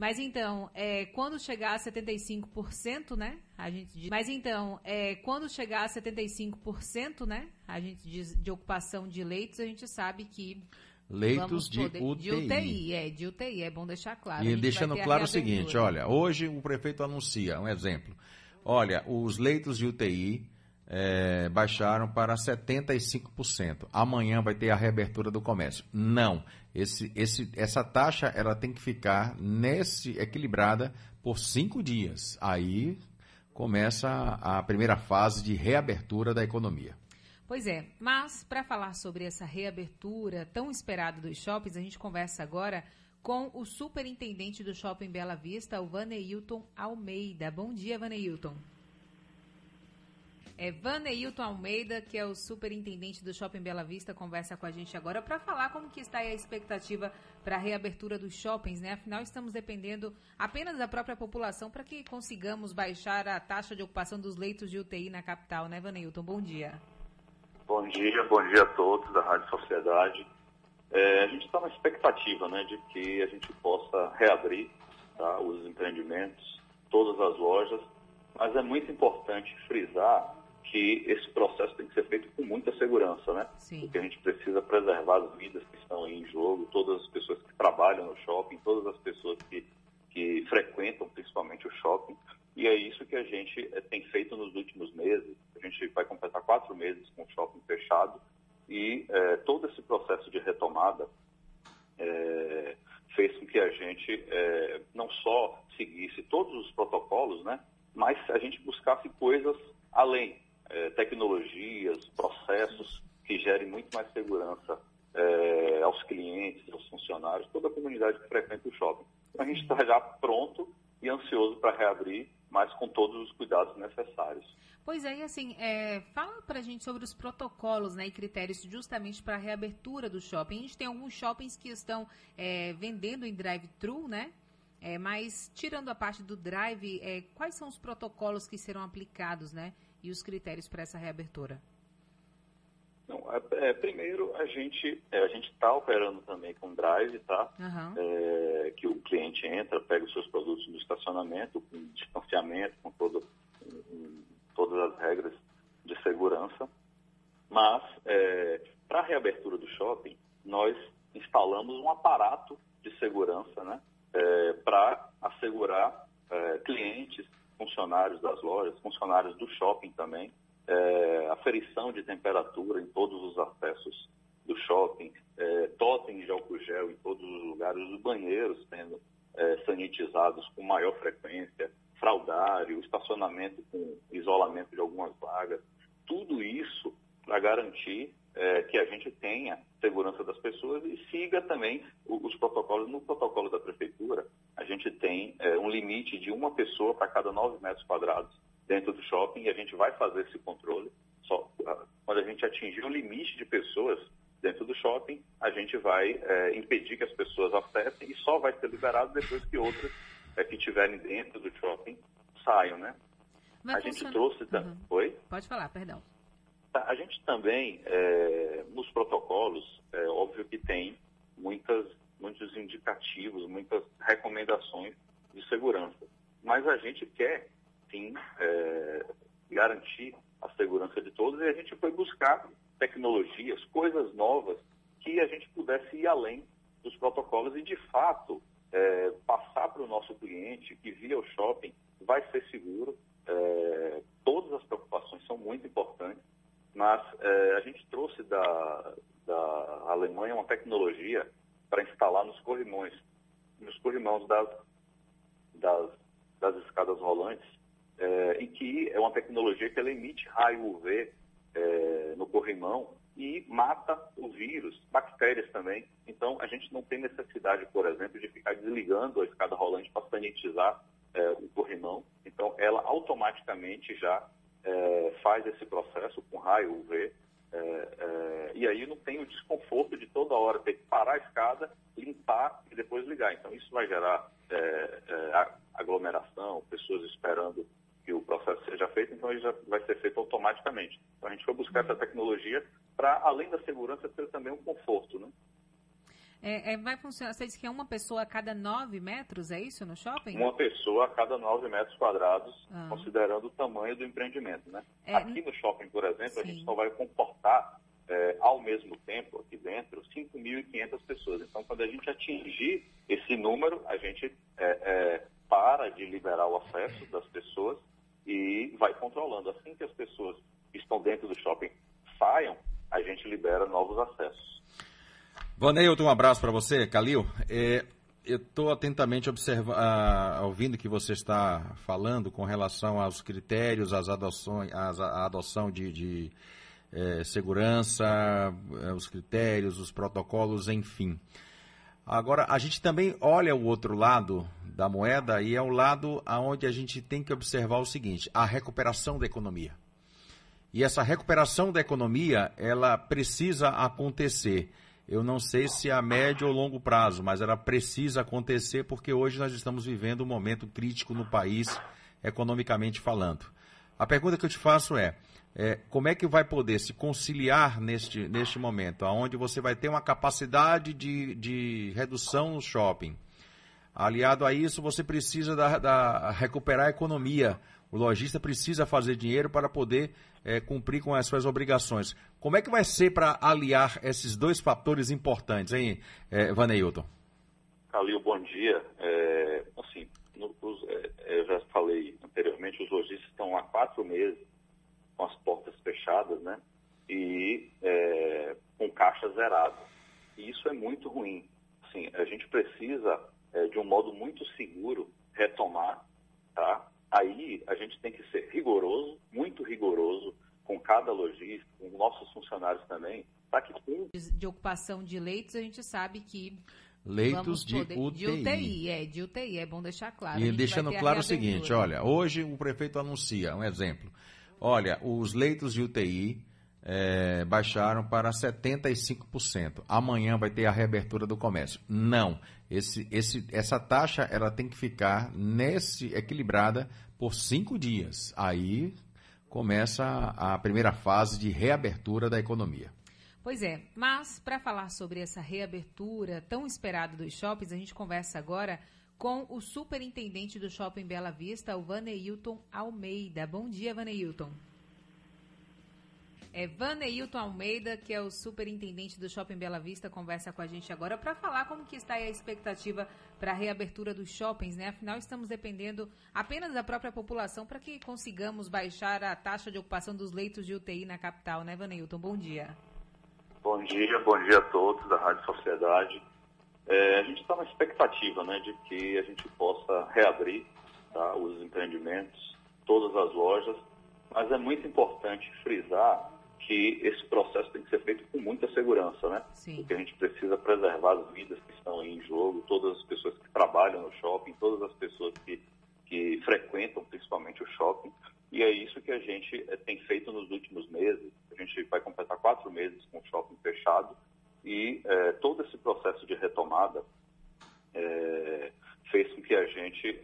Mas então, é, quando chegar a 75%, né? A gente diz, mas então, é, quando chegar a 75%, né? A gente diz de ocupação de leitos, a gente sabe que leitos de UTI. De UTI, é, de UTI, é bom deixar claro. E deixando claro o seguinte, olha, hoje o prefeito anuncia, um exemplo, olha, os leitos de UTI é, baixaram para 75%. Amanhã vai ter a reabertura do comércio. Não, esse, esse, essa taxa ela tem que ficar nesse equilibrada por cinco dias. Aí começa a primeira fase de reabertura da economia. Pois é, mas para falar sobre essa reabertura tão esperada dos shoppings, a gente conversa agora com o superintendente do Shopping Bela Vista, o Vaneilton Almeida. Bom dia, Vaneilton. É Vaneilton Almeida, que é o superintendente do Shopping Bela Vista, conversa com a gente agora para falar como que está a expectativa para a reabertura dos shoppings, né? Afinal, estamos dependendo apenas da própria população para que consigamos baixar a taxa de ocupação dos leitos de UTI na capital, né, Vaneilton? Bom dia. Bom dia, bom dia a todos da Rádio Sociedade. É, a gente está na expectativa né, de que a gente possa reabrir tá, os empreendimentos, todas as lojas, mas é muito importante frisar que esse processo tem que ser feito com muita segurança, né? Sim. Porque a gente precisa preservar as vidas que estão em jogo, todas as pessoas que trabalham no shopping, todas as pessoas que, que frequentam principalmente o shopping. E é isso que a gente é, tem feito nos últimos meses. A gente vai completar quatro meses com o shopping fechado e é, todo esse processo de retomada é, fez com que a gente não só seguisse todos os protocolos, né, mas a gente buscasse coisas além, tecnologias, processos que gerem muito mais segurança aos clientes, aos funcionários, toda a comunidade que frequenta o shopping. Então, a gente está já pronto e ansioso para reabrir mas com todos os cuidados necessários. Pois é, e assim, é, fala a gente sobre os protocolos né, e critérios justamente para a reabertura do shopping. A gente tem alguns shoppings que estão é, vendendo em drive-thru, né? É, mas tirando a parte do drive, é, quais são os protocolos que serão aplicados, né? E os critérios para essa reabertura? Não, é, primeiro, a gente é, a gente está operando também com drive, tá? Uhum. É, que o cliente entra, pega os seus produtos no estacionamento, com distanciamento, com todo, com todas as regras de segurança. Mas, é, para a reabertura do shopping, nós instalamos um aparato de segurança, né? É, para assegurar funcionários das lojas, funcionários do shopping também, é, aferição de temperatura em todos os acessos do shopping, é, totem de álcool gel em todos os lugares, os banheiros sendo é, sanitizados com maior frequência, fraudário, estacionamento com isolamento de algumas vagas, tudo isso para garantir é, que a gente tenha segurança das pessoas e siga também os protocolos. No protocolo da prefeitura, a gente tem é, um limite de uma pessoa para cada nove metros quadrados dentro do shopping e a gente vai fazer esse controle. Só ah, quando a gente atingir o limite de pessoas dentro do shopping, a gente vai é, impedir que as pessoas acessem e só vai ser liberado depois que outras é, que estiverem dentro do shopping saiam, né? Vai a gente trouxe uhum. Oi? Pode falar, perdão. Tá, a gente também, é, nos protocolos, é óbvio que tem muitas, muitos indicativos, muitas recomendações de segurança. Mas a gente quer sim é, garantir a segurança de todos e a gente foi buscar tecnologias, coisas novas que a gente pudesse ir além dos protocolos e de fato é, passar para o nosso cliente que via o shopping vai ser seguro. É, todas as preocupações são muito importantes, mas é, a gente trouxe da, da Alemanha uma tecnologia para instalar nos corrimões, nos corrimões das, das, das escadas rolantes, é, e que é uma tecnologia que ela emite raio UV é, no corrimão e mata o vírus, bactérias também. Então, a gente não tem necessidade, por exemplo, de ficar desligando a escada rolante para sanitizar é, o corrimão. Então, ela automaticamente já é, faz esse processo com raio UV. É, é, e aí não tem o desconforto de toda hora ter que parar a escada, limpar e depois ligar. Então, isso vai gerar aglomeração, pessoas esperando que o processo seja feito, então ele já vai ser feito automaticamente. Então a gente foi buscar essa tecnologia para, além da segurança, ter também um conforto, né? É, é, vai funcionar, você disse que é uma pessoa a cada nove metros, é isso no shopping? Uma pessoa a cada nove metros quadrados, ah. considerando o tamanho do empreendimento, né? É, aqui no shopping, por exemplo, sim. a gente só vai comportar é, ao mesmo tempo, aqui dentro, 5.500 pessoas. Então, quando a gente atingir esse número, a gente é, é, para de liberar o acesso das pessoas e vai controlando. Assim que as pessoas que estão dentro do shopping saiam, a gente libera novos acessos. Vaneilton, um abraço para você, Calil. É, eu estou atentamente observa, ah, ouvindo o que você está falando com relação aos critérios, às adoções, às, a adoção de, de é, segurança, é, os critérios, os protocolos, enfim. Agora, a gente também olha o outro lado da moeda e é o lado aonde a gente tem que observar o seguinte: a recuperação da economia. E essa recuperação da economia, ela precisa acontecer eu não sei se a médio ou longo prazo, mas ela precisa acontecer porque hoje nós estamos vivendo um momento crítico no país, economicamente falando. A pergunta que eu te faço é, é como é que vai poder se conciliar neste, neste momento, onde você vai ter uma capacidade de, de redução no shopping? Aliado a isso, você precisa da, da recuperar a economia. O lojista precisa fazer dinheiro para poder é, cumprir com as suas obrigações. Como é que vai ser para aliar esses dois fatores importantes, hein, é, Vaneilton? Calil, bom dia. É, assim, no, os, é, eu já falei anteriormente, os lojistas estão há quatro meses com as portas fechadas, né? E é, com caixa zerada. E isso é muito ruim. Assim, a gente precisa, de um modo muito seguro, retomar, tá? Aí a gente tem que ser rigoroso, muito rigoroso, com cada lojista, com nossos funcionários também, para que de ocupação de leitos, a gente sabe que leitos de poder, UTI. De UTI, é, de UTI, é bom deixar claro. E deixando claro o seguinte, olha, hoje o prefeito anuncia, um exemplo, olha, os leitos de UTI é, baixaram para 75%. Amanhã vai ter a reabertura do comércio. Não, esse, esse, essa taxa ela tem que ficar nesse equilibrada por cinco dias. Aí começa a primeira fase de reabertura da economia. Pois é, mas para falar sobre essa reabertura tão esperada dos shoppings, a gente conversa agora com o superintendente do Shopping Bela Vista, o Vaneilton Almeida. Bom dia, Vaneilton. É Vaneilton Almeida, que é o superintendente do Shopping Bela Vista, conversa com a gente agora para falar como que está a expectativa para a reabertura dos shoppings, né? Afinal, estamos dependendo apenas da própria população para que consigamos baixar a taxa de ocupação dos leitos de UTI na capital, né, Vaneilton? Bom dia. Bom dia, bom dia a todos da Rádio Sociedade. É, a gente está na expectativa, né, de que a gente possa reabrir tá, os empreendimentos, todas as lojas, mas é muito importante frisar que esse processo tem que ser feito com muita segurança, né? Sim. Porque a gente precisa preservar as vidas que estão em jogo, todas as pessoas que trabalham no shopping, todas as pessoas que, que frequentam principalmente o shopping. E é isso que a gente é, tem feito nos últimos meses. A gente vai completar quatro meses com o shopping fechado e é, todo esse processo de retomada é, fez com que a gente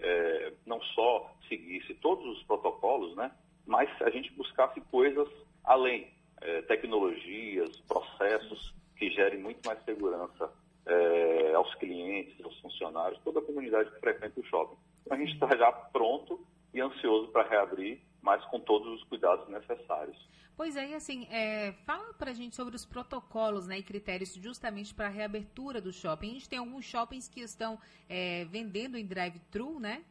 não só seguisse todos os protocolos, né? Mas a gente buscasse coisas além é, tecnologias, processos que gerem muito mais segurança é, aos clientes, aos funcionários, toda a comunidade que frequenta o shopping. Então, a gente está já pronto e ansioso para reabrir, mas com todos os cuidados necessários. Pois é, assim, é, fala a gente sobre os protocolos né, e critérios justamente para a reabertura do shopping. A gente tem alguns shoppings que estão é, vendendo em drive-thru, né?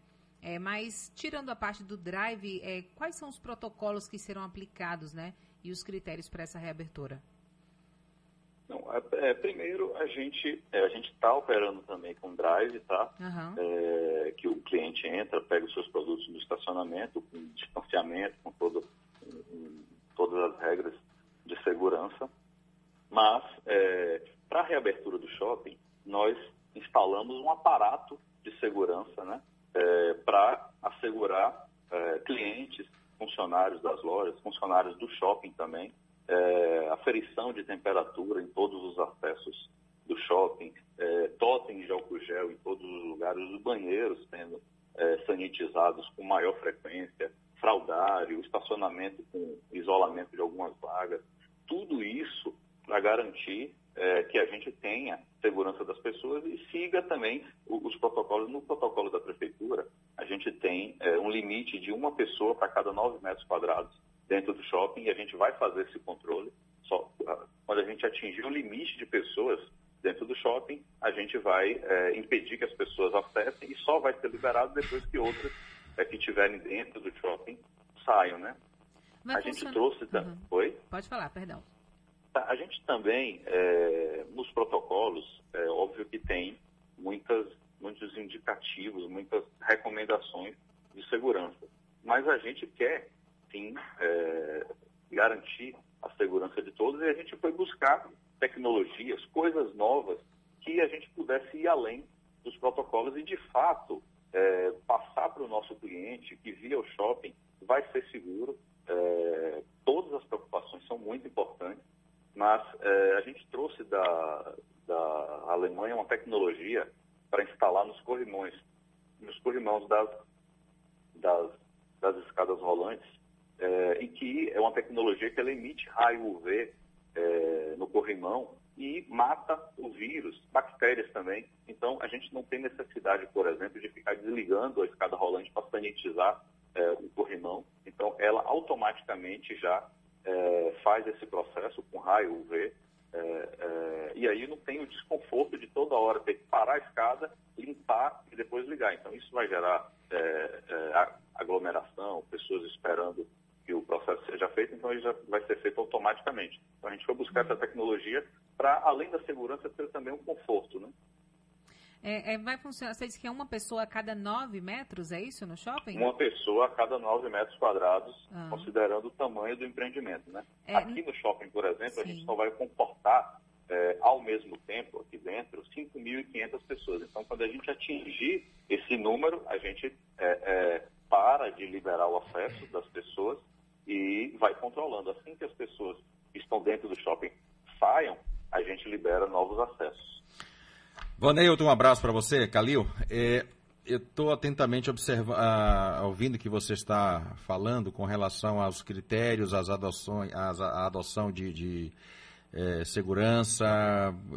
É, mas tirando a parte do drive, é, quais são os protocolos que serão aplicados, né? E os critérios para essa reabertura? Não, é, primeiro, a gente é, a gente está operando também com drive, tá? Uhum. É, que o cliente entra, pega os seus produtos no estacionamento, com distanciamento, com todo, todas as regras de segurança. Mas, é, para a reabertura do shopping, nós instalamos um aparato de segurança, né? É, para assegurar é, clientes funcionários das lojas, funcionários do shopping também, é, aferição de temperatura em todos os acessos do shopping, é, de álcool gel em todos os lugares, os banheiros sendo é, sanitizados com maior frequência, fraudário, estacionamento com isolamento de algumas vagas, tudo isso para garantir é, que a gente tenha segurança das pessoas e siga também os protocolos. No protocolo da prefeitura, a gente tem é, um limite de uma pessoa para cada 9 metros quadrados dentro do shopping e a gente vai fazer esse controle. Só quando a gente atingir o limite de pessoas dentro do shopping, a gente vai é, impedir que as pessoas acessem e só vai ser liberado depois que outras é, que estiverem dentro do shopping saiam, né? Vai a gente trouxe... Uhum. Oi? Pode falar, perdão. Tá, a gente também, é, nos protocolos, é óbvio que tem muitas, muitos indicativos, muitas recomendações de segurança. Mas a gente quer, sim, é, garantir a segurança de todos e a gente foi buscar tecnologias, coisas novas que a gente pudesse ir além dos protocolos e, de fato, é, passar para o nosso cliente que via o shopping vai ser seguro. É, todas as preocupações são muito importantes, mas é, a gente trouxe da, da Alemanha uma tecnologia para instalar nos corrimões, nos corrimãos das, das, das escadas rolantes, é, em que é uma tecnologia que ela emite raio UV é, no corrimão e mata o vírus, bactérias também. Então, a gente não tem necessidade, por exemplo, de ficar desligando a escada rolante para sanitizar é, o corrimão. Então, ela automaticamente já é, faz esse processo com raio UV. É, é, e aí não tem o desconforto de toda hora ter que parar a escada, limpar e depois ligar. Então, isso vai gerar é, é, aglomeração, pessoas esperando que o processo seja feito, então ele já vai ser feito automaticamente. Então a gente foi buscar essa tecnologia para, além da segurança, ter também um conforto, né? É, é, vai funcionar, você disse que é uma pessoa a cada nove metros, é isso no shopping? Uma pessoa a cada nove metros quadrados, ah. considerando o tamanho do empreendimento, né? É, aqui no shopping, por exemplo, sim. a gente só vai comportar é, ao mesmo tempo, aqui dentro, 5.500 pessoas. Então, quando a gente atingir esse número, a gente é, é, para de liberar o acesso das pessoas e vai controlando. Assim que as pessoas que estão dentro do shopping saiam, a gente libera novos acessos. Vaneilton, um abraço para você. Calil, é, eu estou atentamente observa, ouvindo que você está falando com relação aos critérios, às adoções, às, a adoção de, de é, segurança,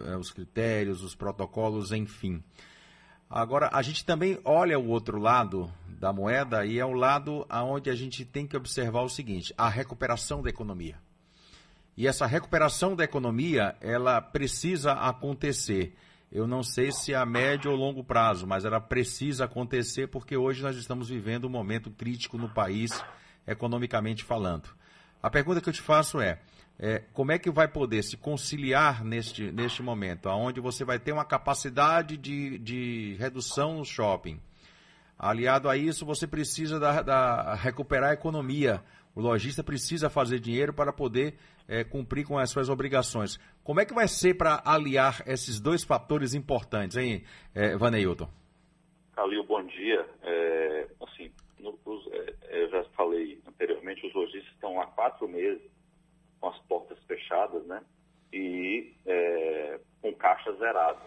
é, os critérios, os protocolos, enfim. Agora, a gente também olha o outro lado da moeda e é o lado aonde a gente tem que observar o seguinte, a recuperação da economia. E essa recuperação da economia, ela precisa acontecer. Eu não sei se a médio ou longo prazo, mas ela precisa acontecer porque hoje nós estamos vivendo um momento crítico no país, economicamente falando. A pergunta que eu te faço é, é, como é que vai poder se conciliar neste, neste momento, onde você vai ter uma capacidade de, de redução no shopping? Aliado a isso, você precisa da, da recuperar a economia. O lojista precisa fazer dinheiro para poder é, cumprir com as suas obrigações. Como é que vai ser para aliar esses dois fatores importantes, hein, é, Vaneilton? Calil, bom dia. É, assim, no, os, é, eu já falei anteriormente, os lojistas estão há quatro meses com as portas fechadas, né? E é, com caixa zerada.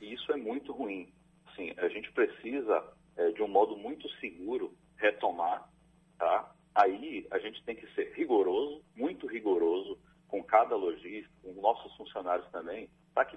E isso é muito ruim. Assim, a gente precisa, é, de um modo muito seguro, retomar, tá? Aí a gente tem que ser rigoroso, muito rigoroso, com cada lojista, com nossos funcionários também, para que